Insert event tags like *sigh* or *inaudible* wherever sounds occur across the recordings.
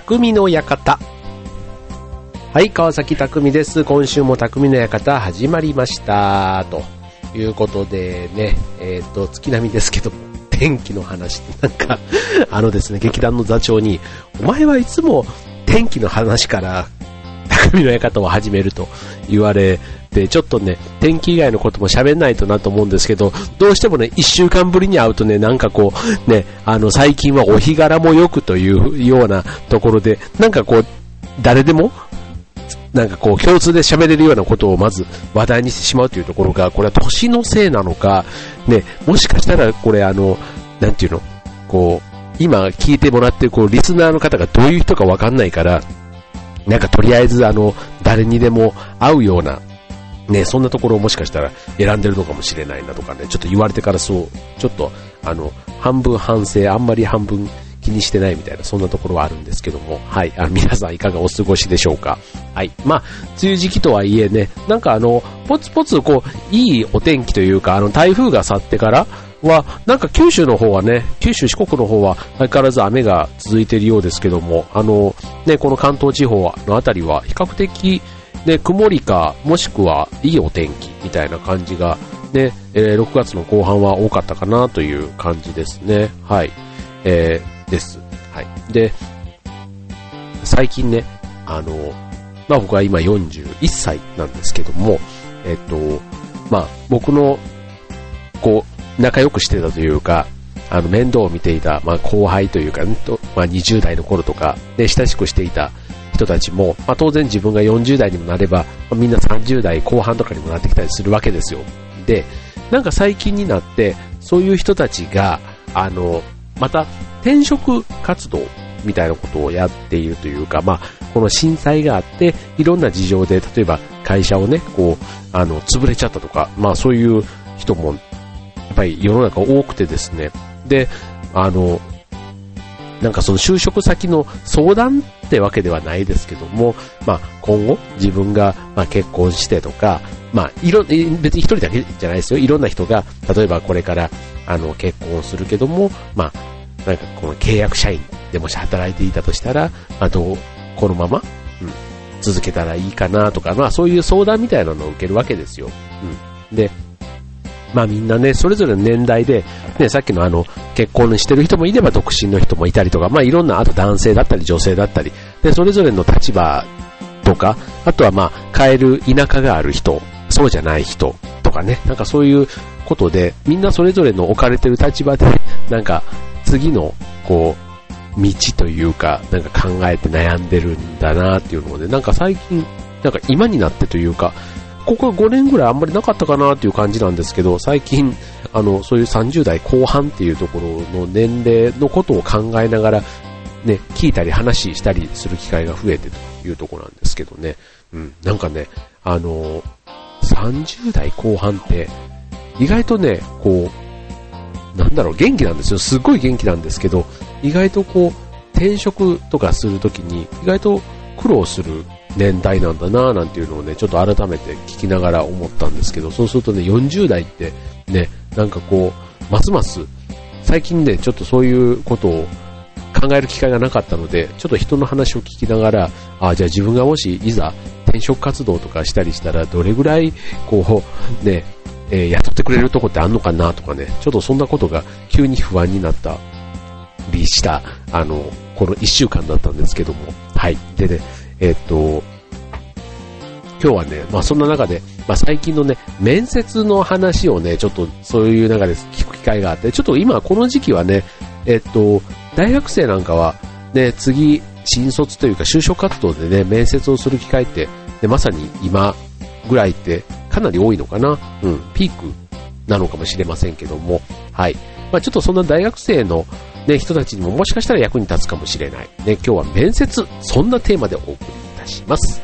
匠の館。はい、川崎匠です。今週も匠の館始まりました。ということでね、えっ、ー、と、月並みですけど、天気の話なんか、*laughs* あのですね、劇団の座長に、お前はいつも天気の話から匠の館を始めると言われ、ちょっとね、天気以外のことも喋んないとなと思うんですけど、どうしてもね、一週間ぶりに会うとね、なんかこう、ね、あの、最近はお日柄も良くというようなところで、なんかこう、誰でもなんかこう共通で喋れるようなことをまず話題にしてしまうというところが、これは年のせいなのか、ね、もしかしたらこれあの、なんていうの、こう、今聞いてもらってるこうリスナーの方がどういう人かわかんないから、なんかとりあえずあの、誰にでも会うような、ね、そんなところをもしかしたら選んでるのかもしれないなとかね、ちょっと言われてからそう、ちょっと、あの、半分反省、あんまり半分気にしてないみたいな、そんなところはあるんですけども、はい、あ皆さんいかがお過ごしでしょうか？はい、まあ、梅雨時期とはいえね、なんかあの、ポツポツこう、いいお天気というか、あの、台風が去ってからは、なんか九州の方はね、九州四国の方は相変わらず雨が続いているようですけども、あの、ね、この関東地方のあたりは比較的、ね、曇りか、もしくはいいお天気みたいな感じが、ね、えー、6月の後半は多かったかなという感じですね。はい。えーです。はい。で、最近ね、あの、まあ僕は今41歳なんですけども、えっと、まあ僕の、こう、仲良くしてたというか、あの、面倒を見ていた、まあ後輩というか、うんとまあ20代の頃とか、で、親しくしていた人たちも、まあ当然自分が40代にもなれば、まあ、みんな30代後半とかにもなってきたりするわけですよ。で、なんか最近になって、そういう人たちが、あの、また転職活動みたいなことをやっているというか、まあ、この震災があって、いろんな事情で、例えば会社をね、こう、あの、潰れちゃったとか、まあそういう人も、やっぱり世の中多くてですね、で、あの、なんかその就職先の相談ってわけではないですけども、まあ今後自分がまあ結婚してとか、まあいろ、別に一人だけじゃないですよ。いろんな人が、例えばこれからあの結婚するけども、まあなんかこの契約社員でもし働いていたとしたら、あと、このまま、うん、続けたらいいかなとか、まあそういう相談みたいなのを受けるわけですよ。うん。で、まあみんなね、それぞれの年代で、ね、さっきのあの、結婚してる人もいれば独身の人もいたりとか、まあいろんな、あと男性だったり女性だったり、で、それぞれの立場とか、あとはまあ、変える田舎がある人、そうじゃない人とかね、なんかそういうことで、みんなそれぞれの置かれてる立場で、*laughs* なんか、次の、こう、道というか、なんか考えて悩んでるんだなっていうのをね、なんか最近、なんか今になってというか、ここ5年ぐらいあんまりなかったかなっていう感じなんですけど、最近、あの、そういう30代後半っていうところの年齢のことを考えながら、ね、聞いたり話したりする機会が増えてというところなんですけどね。うん、なんかね、あの、30代後半って、意外とね、こう、なんだろう、元気なんですよ。すっごい元気なんですけど、意外とこう、転職とかするときに、意外と苦労する年代なんだなぁなんていうのをね、ちょっと改めて聞きながら思ったんですけど、そうするとね、40代ってね、なんかこう、ますます、最近ね、ちょっとそういうことを考える機会がなかったので、ちょっと人の話を聞きながら、あじゃあ自分がもしいざ転職活動とかしたりしたら、どれぐらい、こう、ね、えー、雇ってくれるとこってあんのかなとかね、ちょっとそんなことが急に不安になったりした、あの、この1週間だったんですけども、はい。でね、えー、っと、今日はね、まあそんな中で、まあ最近のね、面接の話をね、ちょっとそういう中で聞く機会があって、ちょっと今この時期はね、えっと、大学生なんかは、ね、次、新卒というか就職活動でね、面接をする機会って、ね、まさに今ぐらいってかなり多いのかな。うん、ピークなのかもしれませんけども、はい。まあ、ちょっとそんな大学生のね、人たちにももしかしたら役に立つかもしれない。ね、今日は面接、そんなテーマでお送りいたします。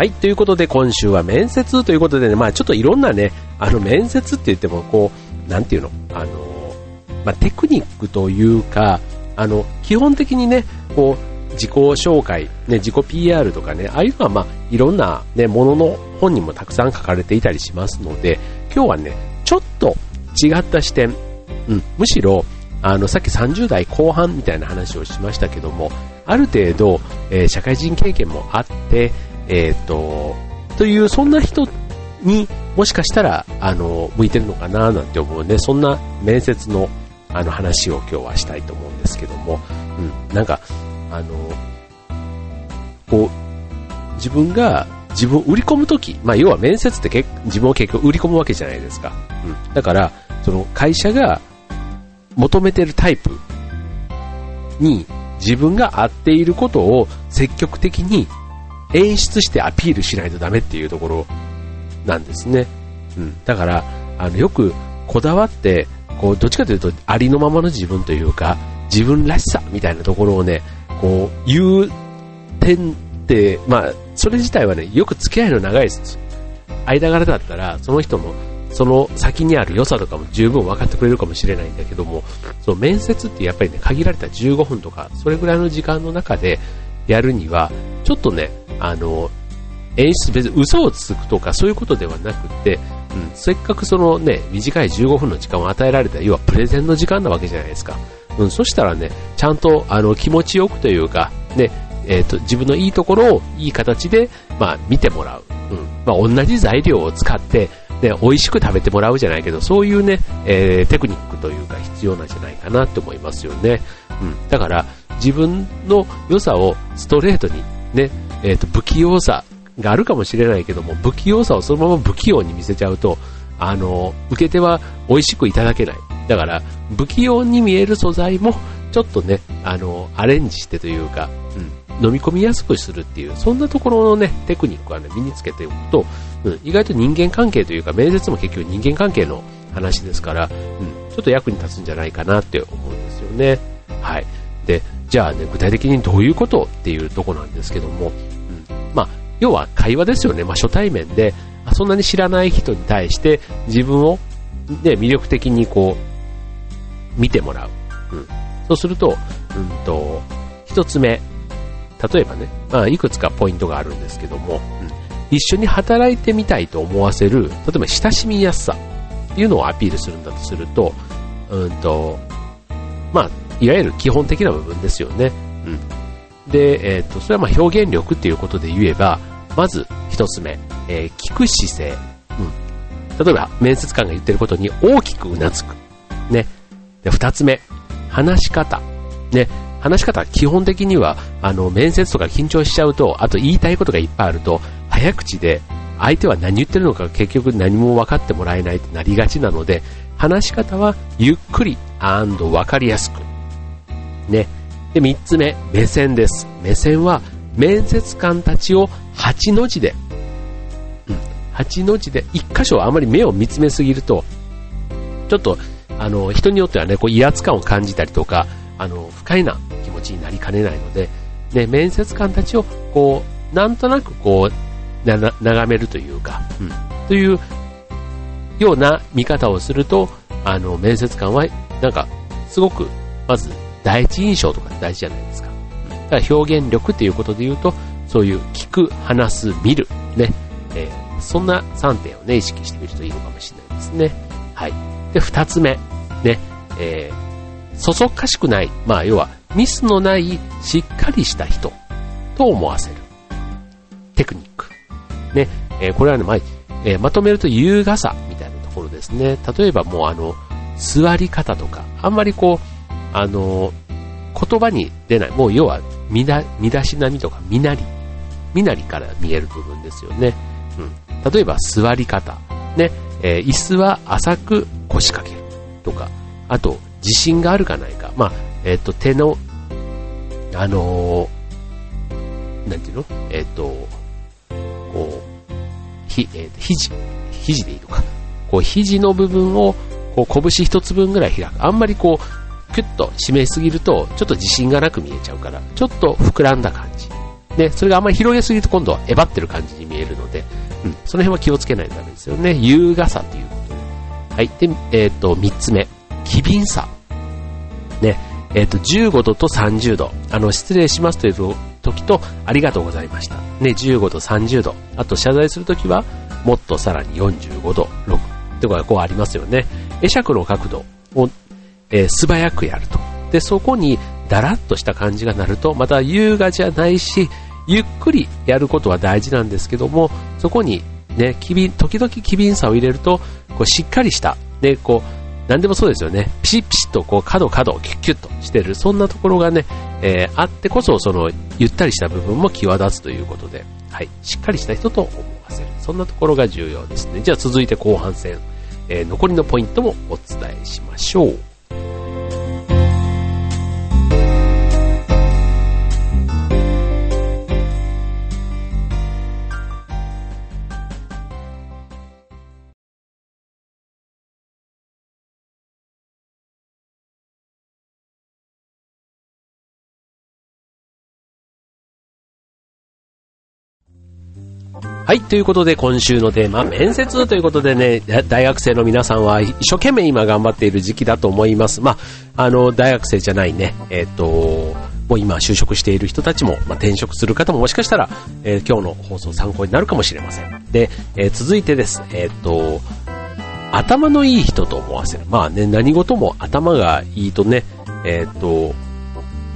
はい、ということで今週は面接ということでね、まあちょっといろんなね、あの面接って言ってもこう、なんていうの、あの、まあテクニックというか、あの、基本的にね、こう、自己紹介、ね、自己 PR とかね、ああいうのはまあいろんなね、ものの本にもたくさん書かれていたりしますので、今日はね、ちょっと違った視点、うん、むしろ、あの、さっき30代後半みたいな話をしましたけども、ある程度、えー、社会人経験もあって、えっ、と、という、そんな人にもしかしたら、あの、向いてるのかななんて思うね、そんな面接の、あの話を今日はしたいと思うんですけども、うん、なんか、あの、こう、自分が自分を売り込むとき、まあ要は面接って結自分を結局売り込むわけじゃないですか。うん。だから、その会社が求めてるタイプに自分が合っていることを積極的に演出してアピールしないとダメっていうところなんですね。うん。だから、あの、よくこだわって、こう、どっちかというとありのままの自分というか、自分らしさみたいなところをね、こう、言う点って、まあ、それ自体はね、よく付き合いの長い間柄だったら、その人も、その先にある良さとかも十分分かってくれるかもしれないんだけども、その面接ってやっぱりね、限られた15分とか、それぐらいの時間の中でやるには、ちょっとね、あの、演出別に嘘をつくとかそういうことではなくて、うん、せっかくそのね、短い15分の時間を与えられた、要はプレゼンの時間なわけじゃないですか。うん、そしたらね、ちゃんとあの気持ちよくというか、ね、えっ、ー、と、自分のいいところをいい形で、まあ、見てもらう。うん。まあ、同じ材料を使って、ね、美味しく食べてもらうじゃないけど、そういうね、えー、テクニックというか必要なんじゃないかなって思いますよね。うん。だから、自分の良さをストレートに、ね、えっ、ー、と、不器用さがあるかもしれないけども、不器用さをそのまま不器用に見せちゃうと、あの、受け手は美味しくいただけない。だから、不器用に見える素材も、ちょっとね、あの、アレンジしてというか、うん、飲み込みやすくするっていう、そんなところのね、テクニックはね、身につけておくと、うん、意外と人間関係というか、面接も結局人間関係の話ですから、うん、ちょっと役に立つんじゃないかなって思うんですよね。はい。で、じゃあね、具体的にどういうことっていうとこなんですけども、うん、まあ、要は会話ですよね。まあ、初対面で、そんなに知らない人に対して自分を、ね、魅力的にこう、見てもらう。うん。そうすると、うんと、一つ目、例えばね、まあ、いくつかポイントがあるんですけども、うん、一緒に働いてみたいと思わせる、例えば親しみやすさっていうのをアピールするんだとすると、うんと、まあ、いわゆる基本的な部分ですよね。うん。で、え、ー、と、それはま表現力っていうことで言えば、まず一つ目、えー、聞く姿勢。うん。例えば、面接官が言ってることに大きくうなずく。ね。で、二つ目、話し方。ね。話し方は基本的には、あの、面接とか緊張しちゃうと、あと言いたいことがいっぱいあると、早口で、相手は何言ってるのか結局何も分かってもらえないってなりがちなので、話し方はゆっくり分かりやすく。ね。で、三つ目、目線です。目線は、面接官たちを八の字で、うん、八の字で、一箇所あまり目を見つめすぎると、ちょっと、あの、人によってはね、こう威圧感を感じたりとか、あの、不快な気持ちになりかねないので、ね、面接官たちを、こう、なんとなくこう、な、眺めるというか、うん、というような見方をすると、あの、面接官は、なんか、すごく、まず、第一印象とか大事じゃないですか。だから表現力っていうことで言うと、そういう聞く、話す、見る、ね、えー、そんな3点をね、意識してみるといいのかもしれないですね。はい。で、2つ目、ね、えー、そそっかしくない、まあ要はミスのないしっかりした人と思わせる。テクニック。ね、えー、これはね、まあ、えー、まとめると優雅さみたいなところですね。例えばもうあの、座り方とか、あんまりこう、あの、言葉に出ない、もう要は、身だ、身だしなみとか、身なり、身なりから見える部分ですよね。うん。例えば座り方。ね、えー、椅子は浅く腰掛けるとか、あと、自信があるかないか。まあ、えっ、ー、と、手の、あのー、なんていうの？えっ、ー、と、こう、ひ、えっ、と、肘、肘でいいのか。こう、肘の部分を、こう、拳一つ分ぐらい開く。あんまりこう、キュッと締めすぎると、ちょっと自信がなく見えちゃうから、ちょっと膨らんだ感じ。で、それがあんまり広げすぎると今度はえばってる感じに見ええるので、うん、その辺は気をつけないとダメですよね。優雅さということで。はい。で、えっ、ー、と、三つ目。機敏さ。ね。えっ、ー、と、15度と30度。あの、失礼しますという時と、ありがとうございました。ね、15度、30度。あと、謝罪するときは、もっとさらに45度、6。とかこうありますよね。会釈の角度を、えー、素早くやると。で、そこに、だらっとした感じがなると、また優雅じゃないし、ゆっくりやることは大事なんですけども、そこにね、機敏、時々機敏さを入れると、こうしっかりした、ね、こう、何でもそうですよね。ピシッピシッとこう角角をキュッキュッとしてる、そんなところがね、えー、あってこそ、その、ゆったりした部分も際立つということで、はい、しっかりした人と思わせる。そんなところが重要ですね。じゃあ続いて後半戦、えー、残りのポイントもお伝えしましょう。はい、ということで今週のテーマ、面接ということでね、大学生の皆さんは一生懸命今頑張っている時期だと思います。まあ、あの、大学生じゃないね、えっ、と、もう今就職している人たちも、まあ、転職する方ももしかしたら、えー、今日の放送参考になるかもしれません。で、えー、続いてです、えっ、と、頭のいい人と思わせる。まあね、何事も頭がいいとね、えっ、と、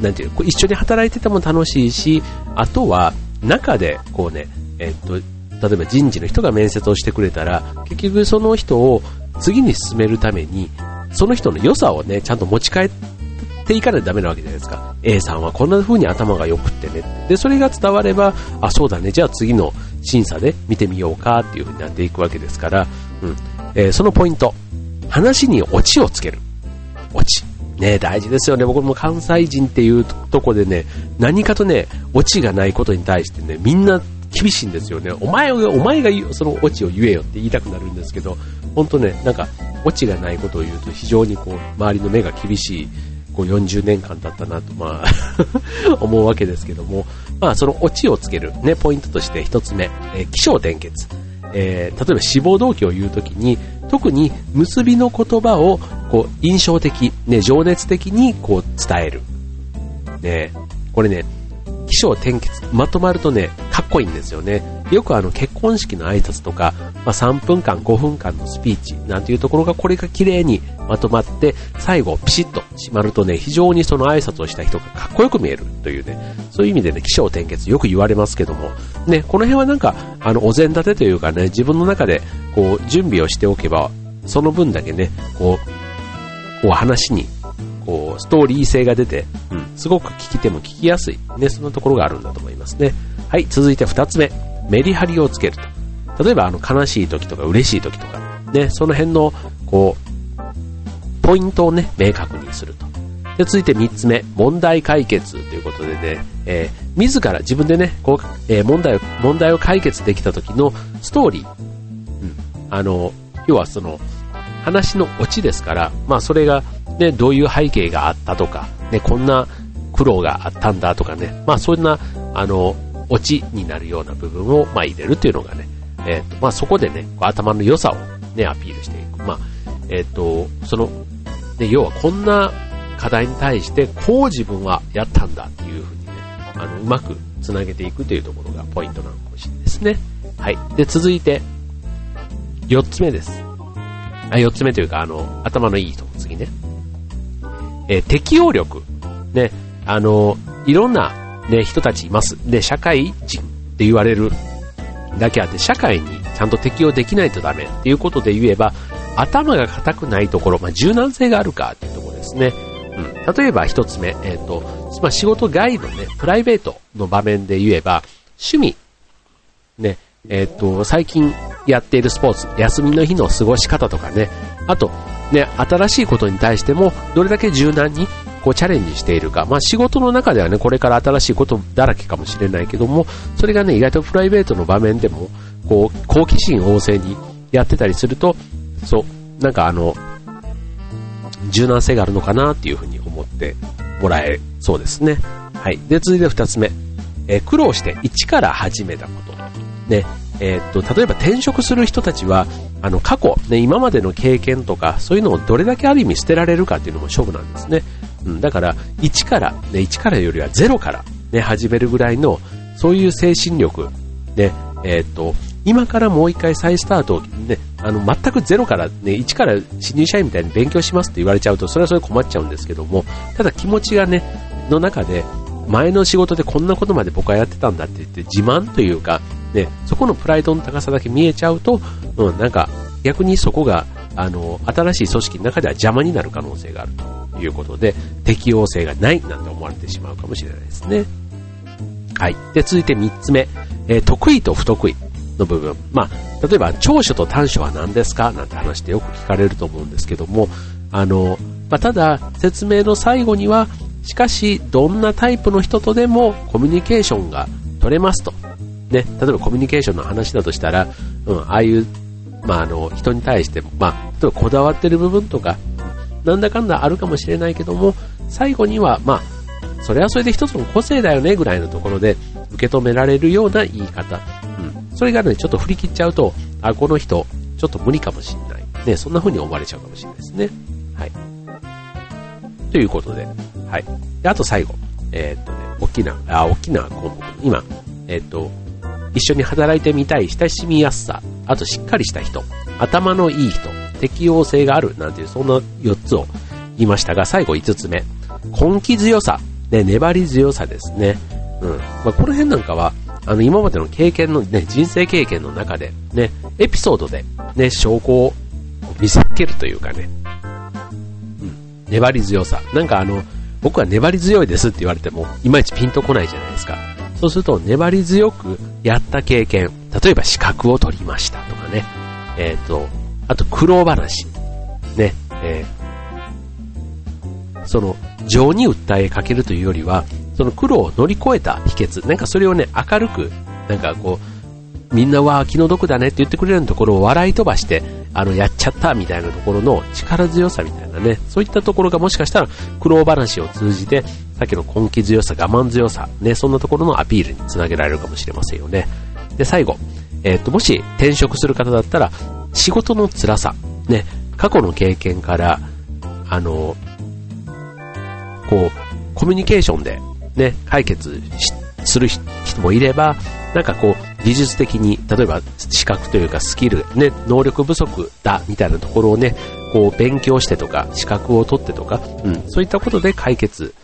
なんていう、一緒に働いてても楽しいし、あとは、中で、こうね、えっ、と、例えば人事の人が面接をしてくれたら、結局その人を次に進めるために、その人の良さをね、ちゃんと持ち帰っていかないとダメなわけじゃないですか。A さんはこんな風に頭が良くってね。で、それが伝われば、あ、そうだね、じゃあ次の審査で見てみようかっていう風になっていくわけですから、うん。えー、そのポイント。話にオチをつける。オチ。ね、大事ですよね。僕も関西人っていうとこでね、何かとね、オチがないことに対してね、みんな厳しいんですよね。お前が、お前がそのオチを言えよって言いたくなるんですけど、本当ね、なんか、オチがないことを言うと非常にこう、周りの目が厳しい、こう40年間だったなと、まあ *laughs* 思うわけですけども、まあそのオチをつけるね、ポイントとして一つ目、えー、気象転結。えー、例えば志望動機を言うときに、特に結びの言葉をこう印象的、ね、情熱的にこう伝える。ね、これね、起承転結、まとまるとね、かっこいいんですよね。よくあの結婚式の挨拶とか、まあ、3分間、5分間のスピーチなんていうところがこれが綺麗にまとまって、最後ピシッと締まるとね、非常にその挨拶をした人がかっこよく見えるというね、そういう意味でね、起承転結よく言われますけども、ね、この辺はなんか、あの、お膳立てというかね、自分の中でこう、準備をしておけば、その分だけね、こう、こう話にこう、ストーリー性が出て、うん、すごく聞き手も聞きやすい、ね、そんなところがあるんだと思いますね。はい、続いて二つ目、メリハリをつけると。例えば、あの、悲しい時とか嬉しい時とか、ね、その辺の、こう、ポイントをね、明確にすると。で、続いて三つ目、問題解決ということでね、えー、自ら自分でね、こう、えー、問題を、問題を解決できた時のストーリー。うん。あの、要はその、話のオチですから、まあそれがね、どういう背景があったとか、ね、こんな苦労があったんだとかね、まあそんな、あの、オチになるような部分を、まあ入れるっていうのがね、えっ、ー、と、まあそこでね、頭の良さをね、アピールしていく。まあ、えっ、ー、と、その、ね、要はこんな課題に対して、こう自分はやったんだっていうふうにね、あの、うまく繋げていくというところがポイントなのかもしれないですね。はい。で、続いて、四つ目です。あ、四つ目というか、あの、頭のいい人、次ね。えー、適応力。ね、あの、いろんな、ね、人たちいます。で、社会人って言われるだけあって、社会にちゃんと適応できないとダメっていうことで言えば、頭が硬くないところ、まあ、柔軟性があるかっていうところですね。うん。例えば一つ目、えっ、ー、と、まあ、仕事外のね、プライベートの場面で言えば、趣味。ね、えっ、ー、と、最近やっているスポーツ、休みの日の過ごし方とかね、あと、ね、新しいことに対しても、どれだけ柔軟に、こうチャレンジしているか。まあ仕事の中ではね、これから新しいことだらけかもしれないけども、それがね、意外とプライベートの場面でも、こう、好奇心旺盛にやってたりすると、そう、なんかあの、柔軟性があるのかなっていうふうに思ってもらえそうですね。はい。で、続いて二つ目。えー、苦労して一から始めたこと。ね、えー、っと、例えば転職する人たちは、あの、過去、ね、今までの経験とか、そういうのをどれだけある意味捨てられるかっていうのも勝負なんですね。うん、だから、1から、ね、1からよりは0から、ね、始めるぐらいの、そういう精神力、ね、えー、っと、今からもう一回再スタートを、ね、あの、全くゼロから、ね、1から新入社員みたいに勉強しますって言われちゃうと、それはそれ困っちゃうんですけども、ただ気持ちがね、の中で、前の仕事でこんなことまで僕はやってたんだって言って自慢というか、ね、そこのプライドの高さだけ見えちゃうと、うん、なんか逆にそこが、あの、新しい組織の中では邪魔になる可能性があるということで、適応性がないなんて思われてしまうかもしれないですね。はい。で、続いて3つ目、えー、得意と不得意の部分。まあ、例えば長所と短所は何ですか？なんて話ってよく聞かれると思うんですけども、あの、まあ、ただ、説明の最後には、しかし、どんなタイプの人とでもコミュニケーションが取れますと。ね、例えばコミュニケーションの話だとしたら、うん、ああいう、まあ、あの、人に対して、まあ、例えばこだわってる部分とか、なんだかんだあるかもしれないけども、最後には、まあ、それはそれで一つの個性だよねぐらいのところで受け止められるような言い方。うん。それがね、ちょっと振り切っちゃうと、あ、この人、ちょっと無理かもしれない。ね、そんな風に思われちゃうかもしれないですね。はい。ということで、はい。で、あと最後。えー、っとね、大きな、あ、大きな項目。今、えー、っと、一緒に働いてみたい親しみやすさ、あとしっかりした人、頭のいい人、適応性があるなんていう、そんな4つを言いましたが、最後5つ目、根気強さ、ね、粘り強さですね。うん。まあ、この辺なんかは、あの、今までの経験のね、人生経験の中で、ね、エピソードで、ね、証拠を見せつけるというかね、うん、粘り強さ。なんかあの、僕は粘り強いですって言われても、いまいちピンとこないじゃないですか。そうすると、粘り強くやった経験、例えば資格を取りましたとかね、えっ、ー、と、あと苦労話、ね、えー、その、情に訴えかけるというよりは、その苦労を乗り越えた秘訣、なんかそれをね、明るく、なんかこう、みんなは気の毒だねって言ってくれるところを笑い飛ばして、あの、やっちゃったみたいなところの力強さみたいなね、そういったところがもしかしたら苦労話を通じて、さっきの根気強さ、我慢強さ、ね、そんなところのアピールにつなげられるかもしれませんよね。で、最後、えー、っと、もし転職する方だったら、仕事の辛さ、ね、過去の経験から、あの、こう、コミュニケーションでね、解決する人もいれば、なんかこう、技術的に、例えば資格というかスキル、ね、能力不足だみたいなところをね、こう勉強してとか、資格を取ってとか、うん、そういったことで解決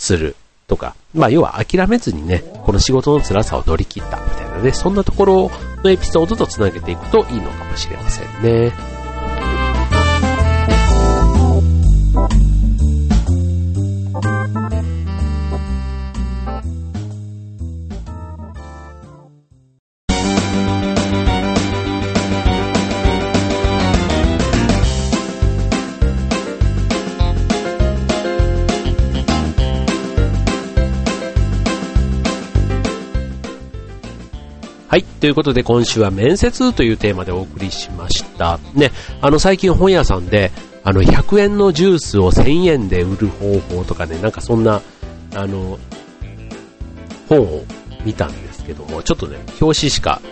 するとか、まあ要は諦めずにね、この仕事の辛さを乗り切ったみたいなね、そんなところのエピソードと繋げていくといいのかもしれませんね。ということで今週は面接というテーマでお送りしました。ね、あの最近本屋さんで、あの100円のジュースを1000円で売る方法とかね、なんかそんな、あの、本を見たんですけども、ちょっとね、表紙しか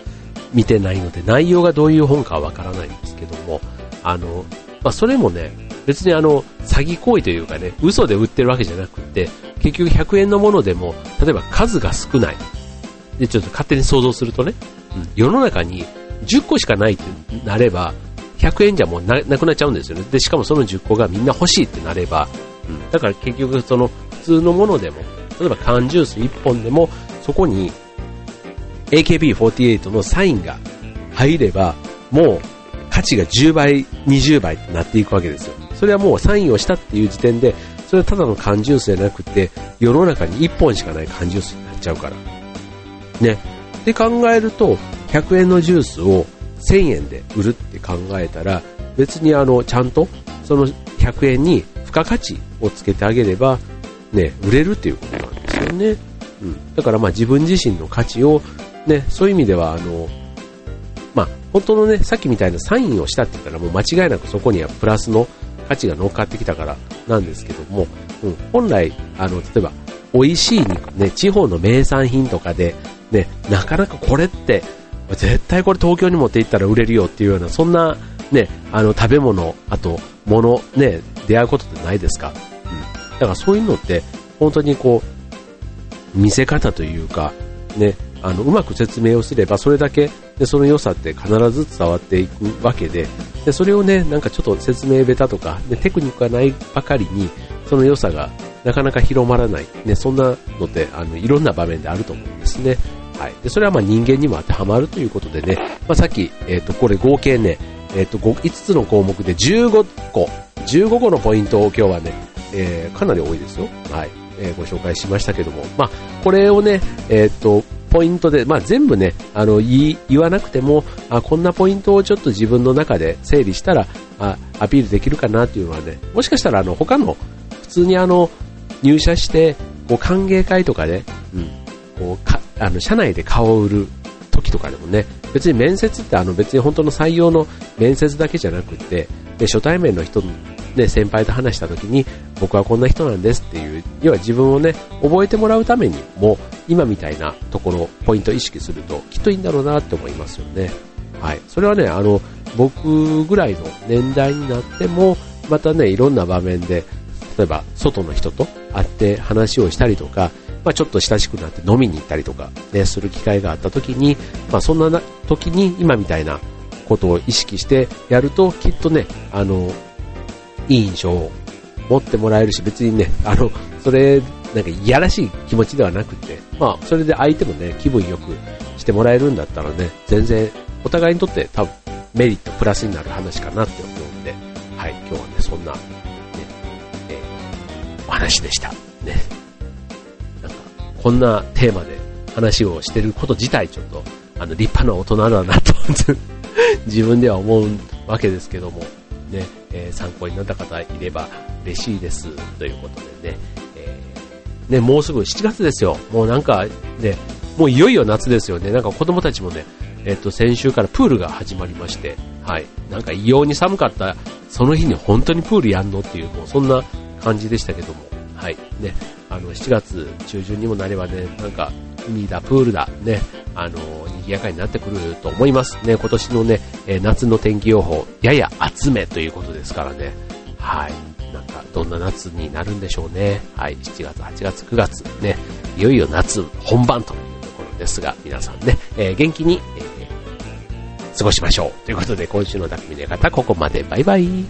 見てないので、内容がどういう本かはわからないんですけども、あの、まあ、それもね、別にあの、詐欺行為というかね、嘘で売ってるわけじゃなくて、結局100円のものでも、例えば数が少ない、で、ちょっと勝手に想像するとね、世の中に10個しかないってなれば、100円じゃもうなくなっちゃうんですよね。で、しかもその10個がみんな欲しいってなれば、うん、だから結局その普通のものでも、例えば缶ジュース1本でも、そこに AKB48 のサインが入れば、もう価値が10倍、20倍となっていくわけですよ。それはもうサインをしたっていう時点で、それはただの缶ジュースじゃなくて、世の中に1本しかない缶ジュースになっちゃうから。ね。で考えると、100円のジュースを1000円で売るって考えたら、別にあの、ちゃんと、その100円に付加価値をつけてあげれば、ね、売れるっていうことなんですよね。うん。だからまあ自分自身の価値を、ね、そういう意味では、あの、まあ、本当のね、さっきみたいなサインをしたって言ったらもう間違いなくそこにはプラスの価値が乗っかってきたからなんですけども、うん、本来、あの、例えば美味しい肉、ね、地方の名産品とかで、ね、なかなかこれって、絶対これ東京に持って行ったら売れるよっていうような、そんな、ね、あの、食べ物、あと、物、ね、出会うことってないですか？うん。だからそういうのって、本当にこう、見せ方というか、ね、あの、うまく説明をすれば、それだけ、で、その良さって必ず伝わっていくわけで、で、それをね、なんかちょっと説明下手とか、で、テクニックがないばかりに、その良さがなかなか広まらない。ね、そんなのって、あの、いろんな場面であると思うんですね。はい。で、それはま人間にも当てはまるということでね、まあさっき、え、ー、と、これ合計ね、え、ー、と5、5つの項目で15個、15個のポイントを今日はね、えー、かなり多いですよ。はい。えー、ご紹介しましたけども、まあ、これをね、えっ、と、ポイントで、まあ、全部ね、あの、言わなくても、あ、こんなポイントをちょっと自分の中で整理したら、あ、アピールできるかなっていうのはね、もしかしたらあの、他の、普通にあの、入社して、こう、歓迎会とかで、うん、こう、あの、社内で顔を売る時とかでもね、別に面接ってあの、別に本当の採用の面接だけじゃなくて、で、初対面の人ね、先輩と話した時に、僕はこんな人なんですっていう、要は自分をね、覚えてもらうためにも、今みたいなところ、ポイントを意識すると、きっといいんだろうなって思いますよね。はい。それはね、あの、僕ぐらいの年代になっても、またね、いろんな場面で、例えば、外の人と会って話をしたりとか、まあ、ちょっと親しくなって飲みに行ったりとか、ね、する機会があった時に、まあ、そんな時に今みたいなことを意識してやると、きっとね、あの、いい印象を持ってもらえるし、別にね、あの、それ、なんかいやらしい気持ちではなくて、まあ、それで相手もね、気分よくしてもらえるんだったらね、全然、お互いにとって多分、メリット、プラスになる話かなって思うんで、はい、今日はね、そんな、ね、え、お話でした。ね。こんなテーマで話をしてること自体、ちょっと、あの、立派な大人だなと自分では思うわけですけども、ね、えー、参考になった方いれば嬉しいですということでね、えー、ね、もうすぐ7月ですよ。もうなんかね、もういよいよ夏ですよね。なんか子供たちもね、えっ、と、先週からプールが始まりまして、はい。なんか異様に寒かった、その日に本当にプールやんのっていう、もうそんな感じでしたけども、はい。ね、あの、7月中旬にもなればね、なんか、海だ、プールだ、ね、あの、賑やかになってくると思います。ね、今年のね、え夏の天気予報、やや厚めということですからね。はい。なんか、どんな夏になるんでしょうね。はい。7月、8月、9月、ね、いよいよ夏本番というところですが、皆さんね、えー、元気に、えー、過ごしましょう。ということで、今週の匠の方、ここまで。バイバイ。